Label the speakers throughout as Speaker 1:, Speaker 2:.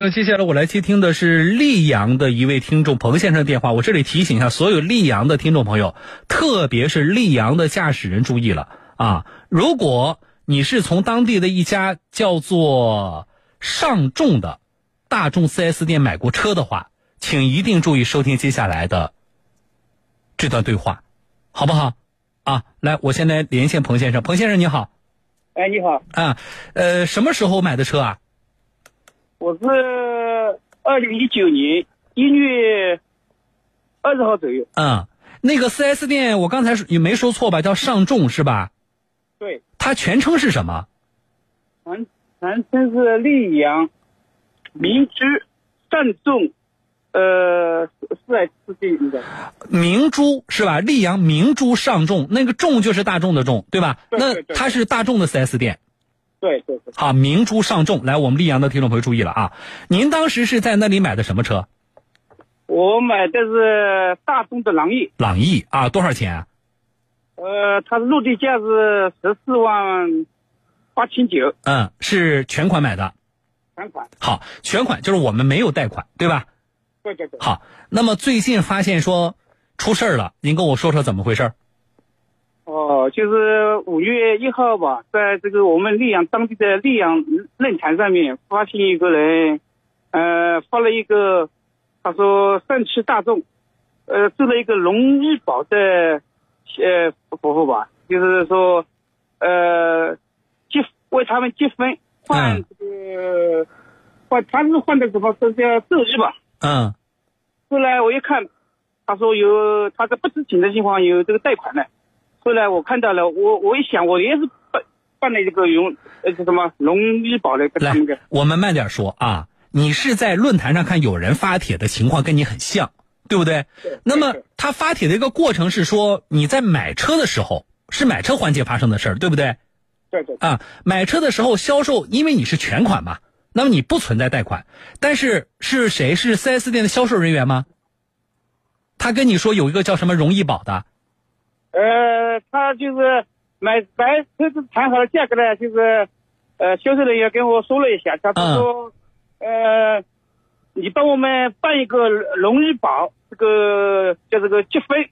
Speaker 1: 那接下来我来接听的是溧阳的一位听众彭先生电话。我这里提醒一下所有溧阳的听众朋友，特别是溧阳的驾驶人注意了啊！如果你是从当地的一家叫做上众的大众 4S 店买过车的话，请一定注意收听接下来的这段对话，好不好？啊，来，我先来连线彭先生。彭先生你好，
Speaker 2: 哎，你好，
Speaker 1: 啊，呃，什么时候买的车啊？
Speaker 2: 我是二零一九年一月二十号左右。
Speaker 1: 嗯，那个四 S 店我刚才也没说错吧？叫上众是吧？
Speaker 2: 对，
Speaker 1: 它全称是什么？
Speaker 2: 全全称是溧阳明珠上众呃四 S 店的。
Speaker 1: 明珠是吧？溧阳明珠上众，那个众就是大众的众，对吧？
Speaker 2: 对对对
Speaker 1: 那它是大众的四 S 店。
Speaker 2: 对对对，
Speaker 1: 好，明珠上众，来，我们溧阳的听众朋友注意了啊！您当时是在那里买的什么车？
Speaker 2: 我买的是大众的朗逸，
Speaker 1: 朗逸啊，多少钱啊？
Speaker 2: 呃，它的落地价是十四万八千九，
Speaker 1: 嗯，是全款买的。
Speaker 2: 全款。
Speaker 1: 好，全款就是我们没有贷款，对吧？
Speaker 2: 对对对。
Speaker 1: 好，那么最近发现说出事儿了，您跟我说说怎么回事儿？
Speaker 2: 哦，就是五月一号吧，在这个我们溧阳当地的溧阳论坛上面，发现一个人，呃，发了一个，他说上汽大众，呃，做了一个龙医保的，呃，服务吧，就是说，呃，积为他们积分换这个，换他是换的什么？这叫寿日吧？
Speaker 1: 嗯
Speaker 2: 后来我一看，他说有他在不知情的情况有这个贷款的。后来我看到了，我我一想，我也是办办了一个融呃这什么农医保的跟他
Speaker 1: 来
Speaker 2: 们的，，
Speaker 1: 我们慢点说啊。你是在论坛上看有人发帖的情况跟你很像，对不对？
Speaker 2: 对
Speaker 1: 那么他发帖的一个过程是说你在买车的时候是买车环节发生的事儿，对不对？
Speaker 2: 对对
Speaker 1: 啊，买车的时候销售，因为你是全款嘛，那么你不存在贷款，但是是谁是 4S 店的销售人员吗？他跟你说有一个叫什么容易保的，
Speaker 2: 呃，他就是买白车子谈好了价格呢，就是呃销售人员跟我说了一下，他
Speaker 1: 嗯
Speaker 2: 说、呃你帮我们办一个荣誉保，这个叫这个积分，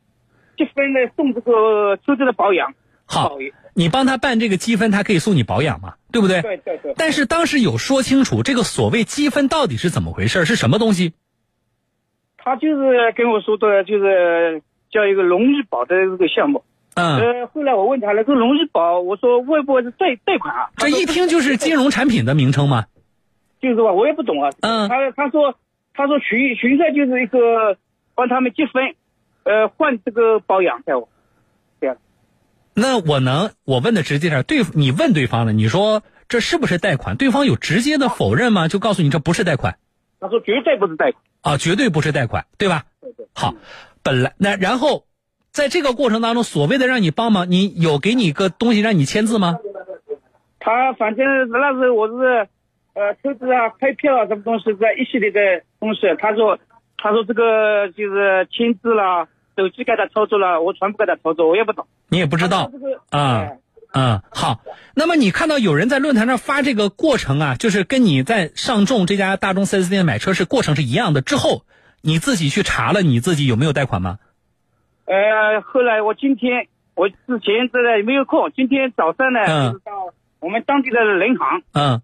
Speaker 2: 积分呢送这个车子的保养，
Speaker 1: 好你帮他办这个积分，他可以送你保养嘛，对不对？
Speaker 2: 对对对。
Speaker 1: 但是当时有说清楚这个所谓积分到底是怎么回事，是什么东西？
Speaker 2: 他就是跟我说的，就是叫一个农医保的这个项目。
Speaker 1: 嗯，
Speaker 2: 呃，后来我问他了，这个农医保，我说会不会是贷贷款啊？
Speaker 1: 这一听就是金融产品的名称嘛。
Speaker 2: 就是吧，我也不懂啊。
Speaker 1: 嗯
Speaker 2: 他他说他说群群赛就是一个帮他们积分，呃，换这个保养在我。这样。
Speaker 1: 那我能我问的直接点，对你问对方了，你说这是不是贷款？对方有直接的否认吗？就告诉你这不是贷款
Speaker 2: 他说绝对不是贷款。
Speaker 1: 啊，绝对不是贷款，对吧？
Speaker 2: 对对。
Speaker 1: 好，本来那然后在这个过程当中，所谓的让你帮忙，你有给你个东西让你签字吗？
Speaker 2: 他反正那时候我是呃车子啊、开票啊什么东西，在一系列的东西，他说他说这个就是签字啦，手机给他操作了，我全部给他操作，我也不懂。
Speaker 1: 你也不知道啊
Speaker 2: 哎
Speaker 1: 嗯，好。那么你看到有人在论坛上发这个过程啊，就是跟你在上众这家大众 4S 店买车是过程是一样的。之后你自己去查了，你自己有没有贷款吗？
Speaker 2: 呃，后来我今天我之前这个没有空，今天早上呢，
Speaker 1: 嗯
Speaker 2: 就是到我们当地的人行，
Speaker 1: 嗯，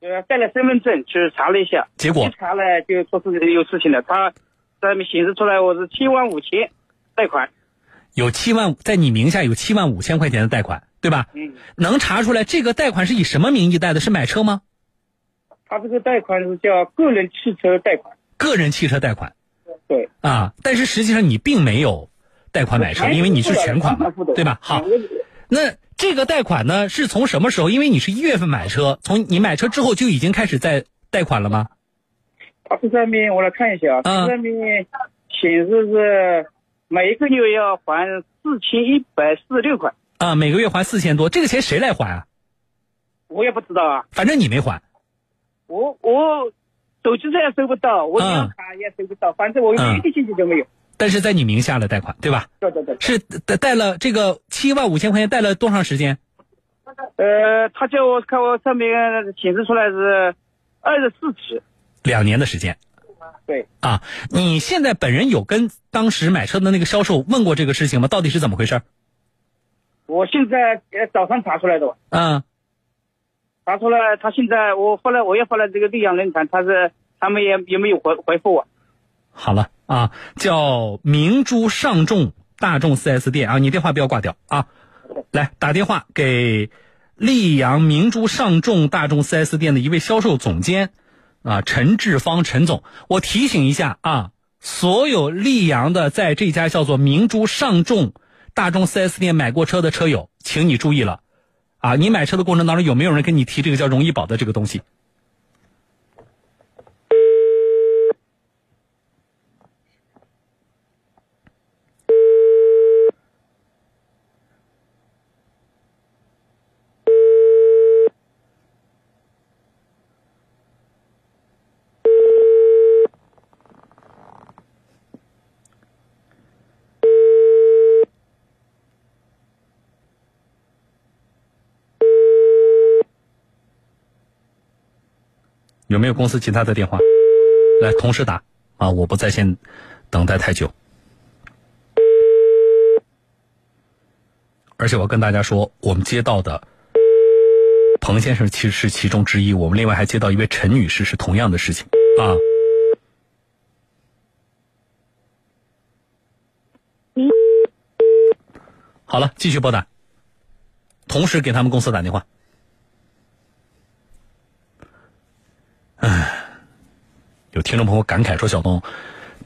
Speaker 2: 呃，带了身份证去查了一下，
Speaker 1: 结果
Speaker 2: 一查了就说是有事情了，他上面显示出来我是七万五千贷款，
Speaker 1: 有七万，在你名下有七万五千块钱的贷款，对吧？
Speaker 2: 嗯，
Speaker 1: 能查出来这个贷款是以什么名义贷的？是买车吗？
Speaker 2: 他这个贷款是叫个人汽车贷款，
Speaker 1: 个人汽车贷款
Speaker 2: 对，
Speaker 1: 啊，但是实际上你并没有贷款买车，因为你是全款嘛，对吧？好，那这个贷款呢是从什么时候？因为你是一月份买车，从你买车之后就已经开始在贷款了吗？
Speaker 2: 它这上面我来看一下啊，上面显示是每个月要还四千一百四十六块，
Speaker 1: 啊，每个月还四千多，这个钱谁来还啊？
Speaker 2: 我也不知道啊，
Speaker 1: 反正你没还。
Speaker 2: 我我手机上也收不到，我银行卡也收不到，反正我
Speaker 1: 嗯
Speaker 2: 一点信息都没有。
Speaker 1: 但是在你名下的贷款，对吧？
Speaker 2: 对对对，
Speaker 1: 是贷贷了这个七万五千块钱，贷了多长时间？
Speaker 2: 呃，他叫我看我上面显示出来是二十四期，
Speaker 1: 两年的时间。
Speaker 2: 对。
Speaker 1: 啊，你现在本人有跟当时买车的那个销售问过这个事情吗？到底是怎么回事？
Speaker 2: 我现在呃早上查出来的。
Speaker 1: 嗯。
Speaker 2: 查出来，他现在我后来我也发了这个溧阳论坛，他是他们也也没有回回复我。
Speaker 1: 好了啊，叫明珠上众大众 4S 店啊，你电话不要挂掉啊，来打电话给溧阳明珠上众大众 4S 店的一位销售总监啊，陈志芳陈总，我提醒一下啊，所有溧阳的在这家叫做明珠上众大众 4S 店买过车的车友，请你注意了。啊，你买车的过程当中有没有人跟你提这个叫容易保的这个东西？有没有公司其他的电话？来，同时打啊！我不在线等待太久。而且我跟大家说，我们接到的彭先生其实是其中之一。我们另外还接到一位陈女士，是同样的事情啊。好了，继续拨打，同时给他们公司打电话。唉，有听众朋友感慨说：“小东，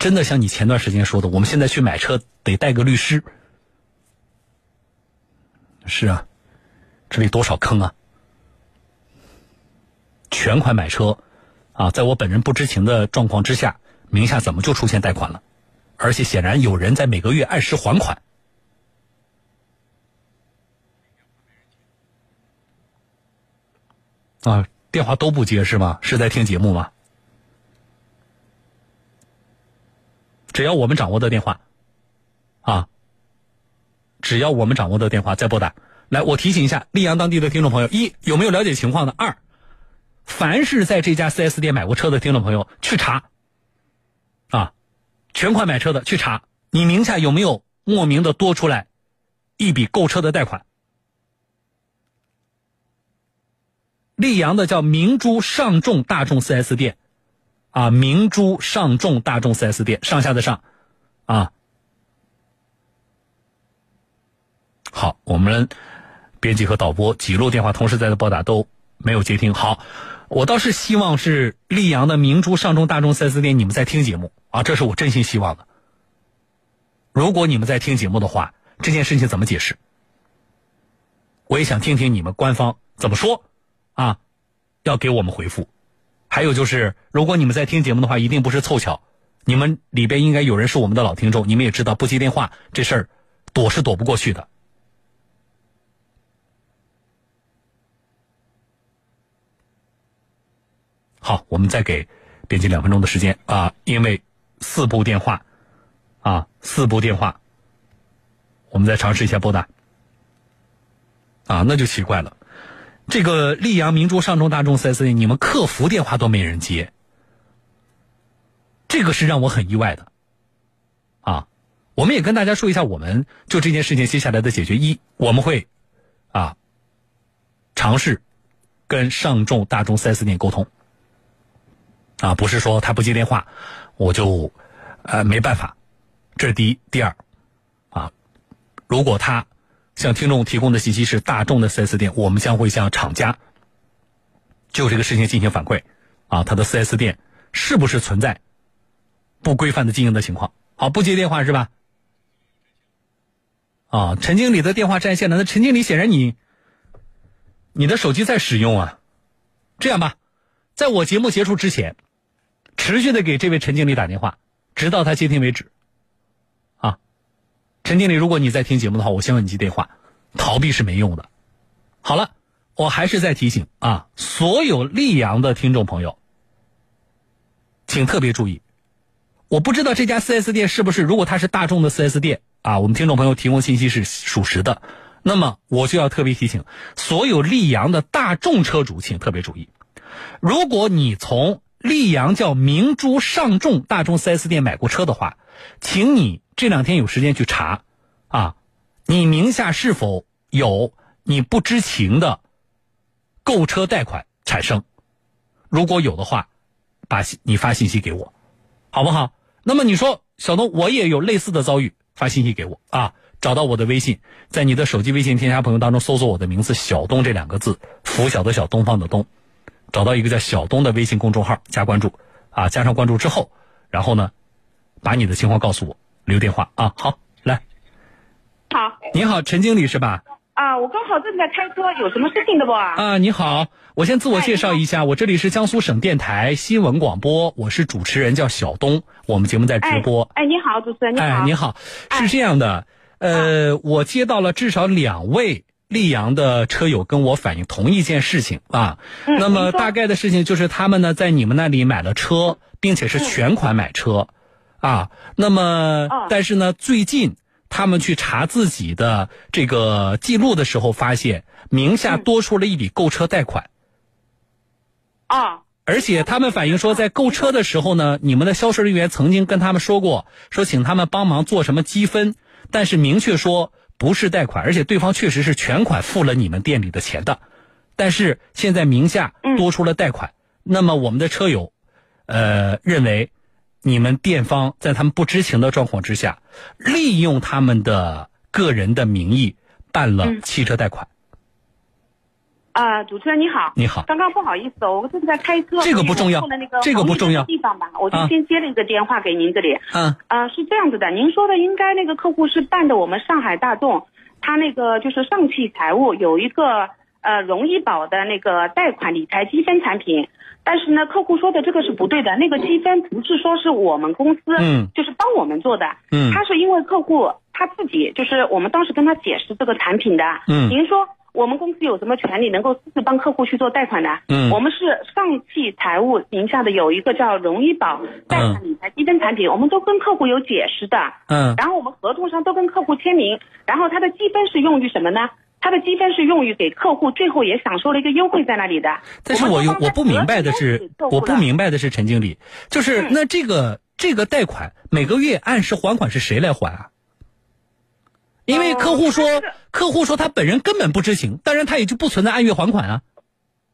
Speaker 1: 真的像你前段时间说的，我们现在去买车得带个律师。”是啊，这里多少坑啊！全款买车啊，在我本人不知情的状况之下，名下怎么就出现贷款了？而且显然有人在每个月按时还款。啊。电话都不接是吗？是在听节目吗？只要我们掌握的电话，啊，只要我们掌握的电话再拨打。来，我提醒一下溧阳当地的听众朋友：一，有没有了解情况的？二，凡是在这家 4S 店买过车的听众朋友，去查，啊，全款买车的去查，你名下有没有莫名的多出来一笔购车的贷款？溧阳的叫明珠上众大众 4S 店，啊，明珠上众大众 4S 店，上下的上，啊，好，我们编辑和导播几路电话同时在的拨打都没有接听。好，我倒是希望是溧阳的明珠上众大众 4S 店，你们在听节目啊，这是我真心希望的。如果你们在听节目的话，这件事情怎么解释？我也想听听你们官方怎么说。啊，要给我们回复。还有就是，如果你们在听节目的话，一定不是凑巧，你们里边应该有人是我们的老听众。你们也知道，不接电话这事儿，躲是躲不过去的。好，我们再给编辑两分钟的时间啊，因为四部电话，啊，四部电话，我们再尝试一下拨打。啊，那就奇怪了。这个溧阳明珠上众大众 4S 店，你们客服电话都没人接，这个是让我很意外的，啊，我们也跟大家说一下，我们就这件事情接下来的解决，一我们会，啊，尝试跟上众大众 4S 店沟通，啊，不是说他不接电话，我就，呃，没办法，这是第一，第二，啊，如果他。向听众提供的信息是大众的 4S 店，我们将会向厂家就这个事情进行反馈，啊，他的 4S 店是不是存在不规范的经营的情况？好，不接电话是吧？啊，陈经理的电话占线了，那陈经理显然你你的手机在使用啊。这样吧，在我节目结束之前，持续的给这位陈经理打电话，直到他接听为止。陈经理，如果你在听节目的话，我希望你接电话，逃避是没用的。好了，我还是在提醒啊，所有溧阳的听众朋友，请特别注意。我不知道这家 4S 店是不是，如果它是大众的 4S 店啊，我们听众朋友提供信息是属实的，那么我就要特别提醒所有溧阳的大众车主，请特别注意，如果你从溧阳叫明珠上众大众 4S 店买过车的话，请你这两天有时间去查，啊，你名下是否有你不知情的购车贷款产生？如果有的话，把你发信息给我，好不好？那么你说小东，我也有类似的遭遇，发信息给我啊，找到我的微信，在你的手机微信添加朋友当中搜索我的名字“小东”这两个字，拂晓的小，东方的东。找到一个叫小东的微信公众号，加关注，啊，加上关注之后，然后呢，把你的情况告诉我，留电话啊。好，来，
Speaker 3: 好，
Speaker 1: 你好，陈经理是吧？
Speaker 3: 啊，我刚好正在开车，有什么事情的不？
Speaker 1: 啊，你好，我先自我介绍一下，我这里是江苏省电台新闻广播，我是主持人，叫小东，我们节目在直播。
Speaker 3: 哎，你好，主持人，你好。
Speaker 1: 哎，你好，是这样的，呃，我接到了至少两位。溧阳的车友跟我反映同一件事情啊，那么大概的事情就是他们呢在你们那里买了车，并且是全款买车，啊，那么但是呢最近他们去查自己的这个记录的时候，发现名下多出了一笔购车贷款，
Speaker 3: 啊，
Speaker 1: 而且他们反映说在购车的时候呢，你们的销售人员曾经跟他们说过，说请他们帮忙做什么积分，但是明确说。不是贷款，而且对方确实是全款付了你们店里的钱的，但是现在名下多出了贷款，那么我们的车友，呃，认为你们店方在他们不知情的状况之下，利用他们的个人的名义办了汽车贷款。
Speaker 3: 啊，主持人你好，
Speaker 1: 你好，
Speaker 3: 刚刚不好意思，我正在开车，
Speaker 1: 这个不重要，这个不重要。
Speaker 3: 地方吧，我就先接了一个电话给您这里。
Speaker 1: 嗯，
Speaker 3: 啊，是这样子的，您说的应该那个客户是办的我们上海大众，他那个就是上汽财务有一个呃容易宝的那个贷款理财积分产品，但是呢，客户说的这个是不对的，那个积分不是说是我们公司，
Speaker 1: 嗯，
Speaker 3: 就是帮我们做的，
Speaker 1: 嗯，
Speaker 3: 他是因为客户他自己就是我们当时跟他解释这个产品的，
Speaker 1: 嗯，
Speaker 3: 您说。我们公司有什么权利能够私自帮客户去做贷款的？
Speaker 1: 嗯，
Speaker 3: 我们是上汽财务名下的有一个叫荣易宝贷款理财积分产品，我们都跟客户有解释的。
Speaker 1: 嗯，
Speaker 3: 然后我们合同上都跟客户签名，然后它的积分是用于什么呢？它的积分是用于给客户最后也享受了一个优惠在那里的。
Speaker 1: 但是我有我不明白的是，我不明白的是陈经理，就是那这个这个贷款每个月按时还款是谁来还啊？因为客户说，客户说他本人根本不知情，当然他也就不存在按月还款啊。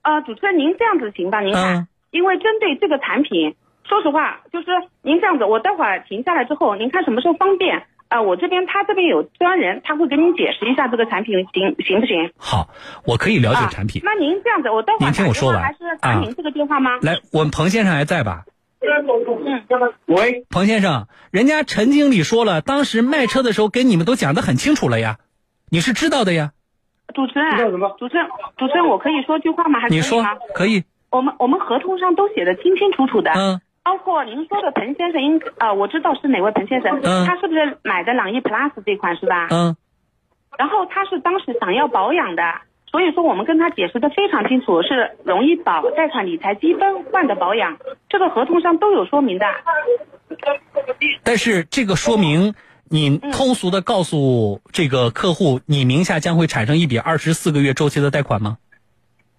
Speaker 3: 啊，主持人您这样子行吧？您看，因为针对这个产品，说实话，就是您这样子，我待会儿停下来之后，您看什么时候方便啊？我这边他这边有专人，他会给您解释一下这个产品行行不行？
Speaker 1: 好，我可以了解产品。
Speaker 3: 那您这样子，我待会儿
Speaker 1: 您听我说完，
Speaker 3: 还是打您这个电话吗？
Speaker 1: 来，我们彭先生还在吧？
Speaker 2: 嗯，喂，
Speaker 1: 彭先生，人家陈经理说了，当时卖车的时候跟你们都讲的很清楚了呀，你是知道的呀。
Speaker 3: 主持人，主持人，主持人，我可以说句话吗？还是
Speaker 1: 你说可以。
Speaker 3: 我们我们合同上都写的清清楚楚的，
Speaker 1: 嗯，
Speaker 3: 包括您说的彭先生，应呃，我知道是哪位彭先生，
Speaker 1: 嗯，
Speaker 3: 他是不是买的朗逸 Plus 这款是吧？
Speaker 1: 嗯，
Speaker 3: 然后他是当时想要保养的。所以说，我们跟他解释的非常清楚，是容易保贷款理财积分换的保养，这个合同上都有说明的。
Speaker 1: 但是这个说明，你通俗的告诉这个客户，你名下将会产生一笔二十四个月周期的贷款吗？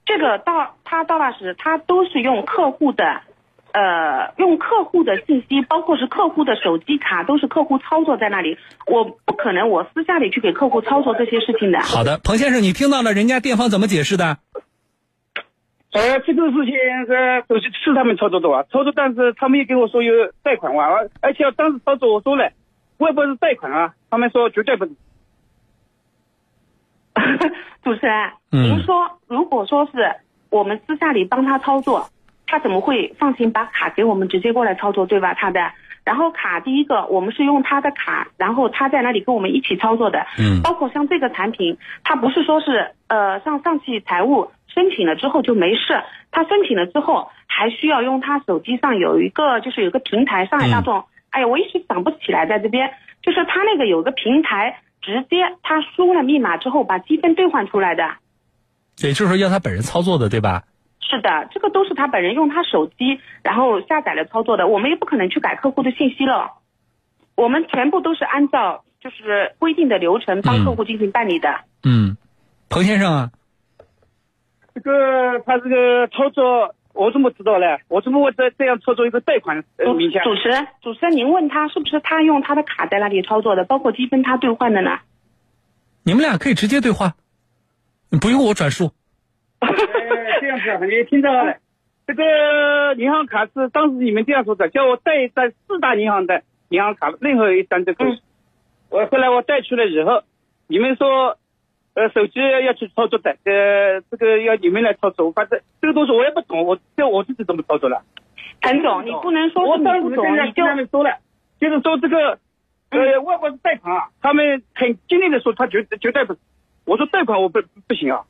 Speaker 3: 这个到他到那时，他都是用客户的。呃，用客户的信息，包括是客户的手机卡，都是客户操作在那里。我不可能，我私下里去给客户操作这些事情的。
Speaker 1: 好的，彭先生，你听到了人家店方怎么解释的？
Speaker 2: 呃，这个事情是都是是他们操作的啊，操作，但是他们也跟我说有贷款啊，而且当时操作我说了，我也不是贷款啊，他们说绝对不是。
Speaker 3: 主持人，您说，如果说是我们私下里帮他操作。他怎么会放心把卡给我们直接过来操作，对吧？他的，然后卡第一个，我们是用他的卡，然后他在那里跟我们一起操作的。
Speaker 1: 嗯。
Speaker 3: 包括像这个产品，他不是说是呃上上汽财务申请了之后就没事，他申请了之后还需要用他手机上有一个就是有个平台，上海大众。哎呀，我一时想不起来，在这边就是他那个有个平台，直接他输了密码之后把积分兑换出来的。
Speaker 1: 也就是说要他本人操作的，对吧？
Speaker 3: 是的，这个都是他本人用他手机然后下载了操作的，我们也不可能去改客户的信息了，我们全部都是按照就是规定的流程帮客户进行办理的。
Speaker 1: 嗯，彭先生啊，
Speaker 2: 这个他这个操作我怎么知道嘞？我怎么会这这样操作一个贷款名下？
Speaker 3: 主持人，主持人，您问他是不是他用他的卡在那里操作的，包括积分他兑换的呢？
Speaker 1: 你们俩可以直接对话，你不用我转述。
Speaker 2: 你听到了。这个银行卡是当时你们这样说的，叫我带在四大银行的银行卡任何一张都可以。
Speaker 3: 嗯
Speaker 2: 我后来我带出来以后，你们说，呃，手机要去操作的，呃，这个要你们来操作。反正这个东西我也不懂，我这我自己怎么操作了？
Speaker 3: 陈总，你不能说
Speaker 2: 我当时跟，人
Speaker 3: 你
Speaker 2: 跟他们说了，就是说这个，呃，外国是贷款啊，他们很坚定的说他绝绝对不，我说贷款我不不行啊，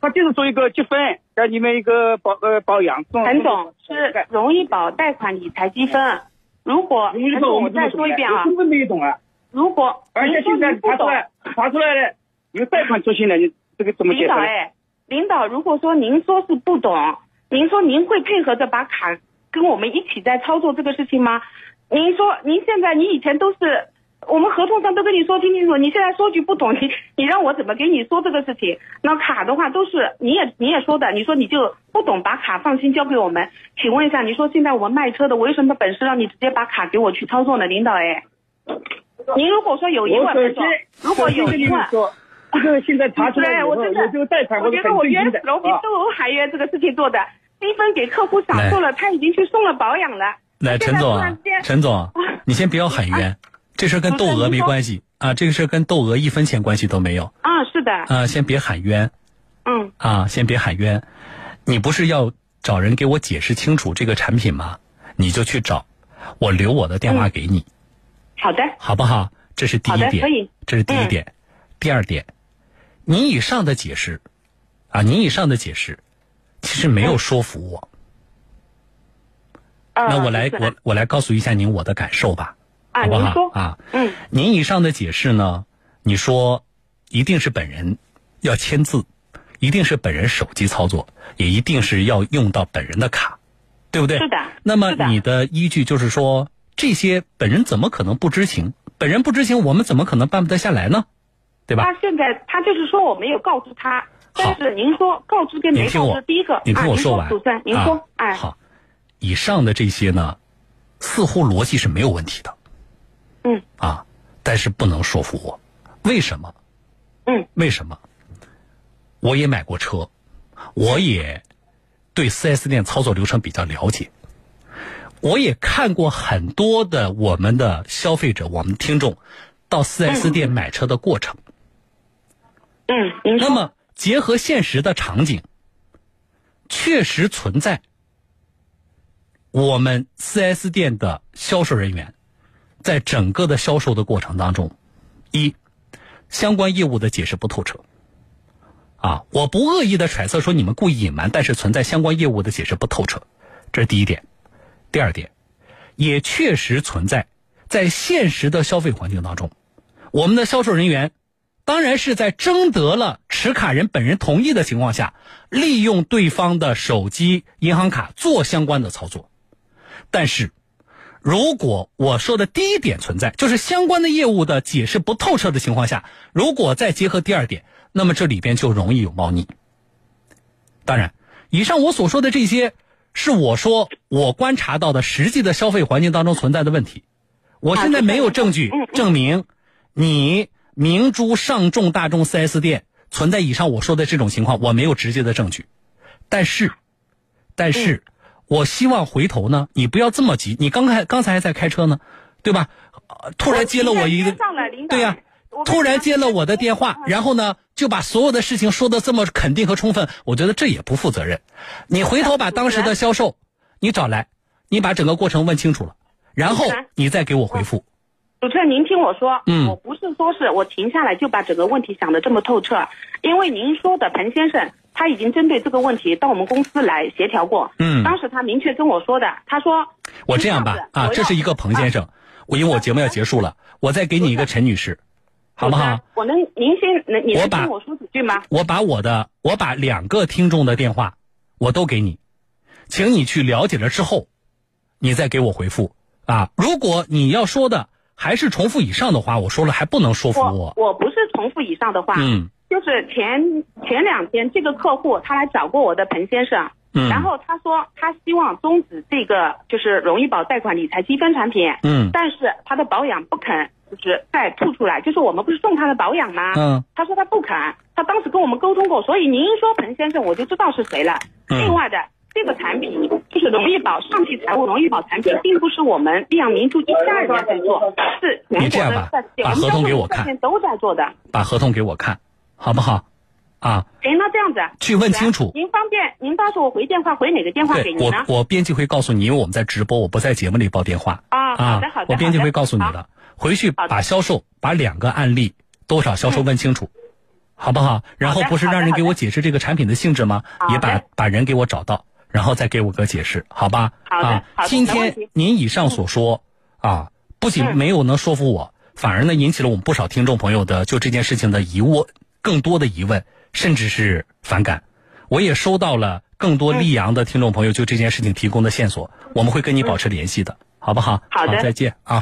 Speaker 2: 他就是说一个积分，给你们一个保呃保养。
Speaker 3: 陈总是容易保贷款理财积分。如果陈总，我再
Speaker 2: 们这么懂的
Speaker 3: 说一遍啊
Speaker 2: 我，根本没有懂啊。
Speaker 3: 如果
Speaker 2: 而且现在查出来，查出来了，有贷款出现了，你这个怎么
Speaker 3: 领
Speaker 2: 解释？
Speaker 3: 导哎，领导，如果说您说是不懂，您说您会配合着把卡跟我们一起在操作这个事情吗？您说您现在你以前都是我们合同上都跟你说清清楚，你现在说句不懂，你你让我怎么给你说这个事情？那卡的话都是你也你也说的，你说你就不懂把卡放心交给我们，请问一下，你说现在我们卖车的，我有什么本事让你直接把卡给我去操作呢？领导哎，您如果说有疑问，
Speaker 2: 我首先
Speaker 3: 陈总，如果有
Speaker 2: 首先跟
Speaker 3: 疑问
Speaker 2: 你们。说，这个现在查出来以后，
Speaker 3: 对我真的
Speaker 2: 有这个贷款，
Speaker 3: 我觉得我冤。死了比窦娥还冤这个事情做的，积分给客户享受了，他已经去送了保养了。
Speaker 1: 来，陈总陈总，你先不要喊冤，这事跟窦娥没关系啊，这个事跟窦娥一分钱关系都没有
Speaker 3: 啊，是的，
Speaker 1: 啊，先别喊冤
Speaker 3: 嗯，
Speaker 1: 啊，先别喊冤，你不是要找人给我解释清楚这个产品吗？你就去找，我留我的电话给你，
Speaker 3: 好的，
Speaker 1: 好不好？这是第一点
Speaker 3: 的可以，
Speaker 1: 这是第一点。第二点，你以上的解释，啊，你以上的解释，其实没有说服我。
Speaker 3: 呃
Speaker 1: 那我来，我我来告诉一下您我的感受吧，
Speaker 3: 啊，
Speaker 1: 好不好？
Speaker 3: 您说，
Speaker 1: 啊，
Speaker 3: 嗯，
Speaker 1: 您以上的解释呢，你说一定是本人要签字，一定是本人手机操作，也一定是要用到本人的卡，对不对？
Speaker 3: 是的
Speaker 1: 那么你的依据就是说，这些本人怎么可能不知情？本人不知情，我们怎么可能办不得下来呢？对吧？
Speaker 3: 他现在他就是说我没有告诉他，但是您说告知跟没告知，第一个，
Speaker 1: 您听我说完。
Speaker 3: 主持人，您说
Speaker 1: 啊，
Speaker 3: 哎，
Speaker 1: 好，以上的这些呢，似乎逻辑是没有问题的
Speaker 3: 嗯
Speaker 1: 啊，但是不能说服我。为什么？
Speaker 3: 嗯，
Speaker 1: 为什么？我也买过车，我也对 4S 店操作流程比较了解，我也看过很多的我们的消费者、我们听众到 4S 店买车的过程。
Speaker 3: 嗯，
Speaker 1: 那么结合现实的场景，确实存在我们 4S 店的销售人员在整个的销售的过程当中，一相关业务的解释不透彻。啊，我不恶意的揣测说你们故意隐瞒，但是存在相关业务的解释不透彻，这是第一点。第二点，也确实存在在现实的消费环境当中，我们的销售人员当然是在征得了持卡人本人同意的情况下，利用对方的手机、银行卡做相关的操作。但是，如果我说的第一点存在，就是相关的业务的解释不透彻的情况下，如果再结合第二点，那么这里边就容易有猫腻。当然，以上我所说的这些，是我说我观察到的实际的消费环境当中存在的问题。我现在没有证据证明你明珠上众大众 4S 店存在以上我说的这种情况，我没有直接的证据。但是，但是，我希望回头呢，你不要这么急。你刚才刚才还在开车呢，对吧？呃突然接了我一个对呀、突然接了我的电话，然后呢，就把所有的事情说的这么肯定和充分，我觉得这也不负责任。你回头把当时的销售你找来，你把整个过程问清楚了，然后你再给我回复。
Speaker 3: 主持人，您听我说，
Speaker 1: 嗯
Speaker 3: 我不是说是我停下来就把整个问题想的这么透彻，因为您说的彭先生他已经针对这个问题到我们公司来协调过，
Speaker 1: 嗯
Speaker 3: 当时他明确跟我说的，他说，
Speaker 1: 我这样吧啊，这是一个彭先生，我因为我节目要结束了，我再给你一个陈女士，好不好？？
Speaker 3: 我能，您先能，你
Speaker 1: 我把
Speaker 3: 能听我说几句吗？
Speaker 1: 我把我的，我把两个听众的电话我都给你，请你去了解了之后，你再给我回复啊。如果你要说的还是重复以上的话，我说了还不能说服
Speaker 3: 我
Speaker 1: 我。
Speaker 3: 我不是重复以上的话，
Speaker 1: 嗯
Speaker 3: 就是前前两天这个客户他来找过我的彭先生，
Speaker 1: 嗯
Speaker 3: 然后他说他希望终止这个就是容易宝贷款理财积分产品，
Speaker 1: 嗯
Speaker 3: 但是他的保养不肯就是再吐出来，就是我们不是送他的保养吗？
Speaker 1: 嗯
Speaker 3: 他说他不肯，他当时跟我们沟通过，所以您说彭先生我就知道是谁了。
Speaker 1: 嗯
Speaker 3: 另外的这个产品就是容易宝上汽财务容易宝产品，并不是我们溧阳明珠一家人家在做，是全
Speaker 1: 你这样吧
Speaker 3: 国的在
Speaker 1: 把合同给我看
Speaker 3: 都在做的。
Speaker 1: 把合同给我看，好不好？啊，
Speaker 3: 行，那这样子
Speaker 1: 去问清楚。
Speaker 3: 您方便您到时候我回电话回哪个电话给您呢？，
Speaker 1: 我编辑会告诉你，因为我们在直播，我不在节目里报电话
Speaker 3: 啊，好的好的，
Speaker 1: 我编辑会告诉你
Speaker 3: 好
Speaker 1: 的。回去把销售把两个案例多少销售问清楚，好不好？然后不是让人给我解释这个产品的性质吗？也把把人给我找到，然后再给我个解释，好吧？
Speaker 3: 好的
Speaker 1: 啊
Speaker 3: 好，的
Speaker 1: 今天您以上所说啊，不仅
Speaker 3: 嗯
Speaker 1: 没有能说服我，反而呢引起了我们不少听众朋友的就这件事情的疑问，更多的疑问，甚至是反感。我也收到了更多溧阳的听众朋友就这件事情提供的线索，我们会跟你保持联系的，好不好？
Speaker 3: 好的
Speaker 1: 再见啊。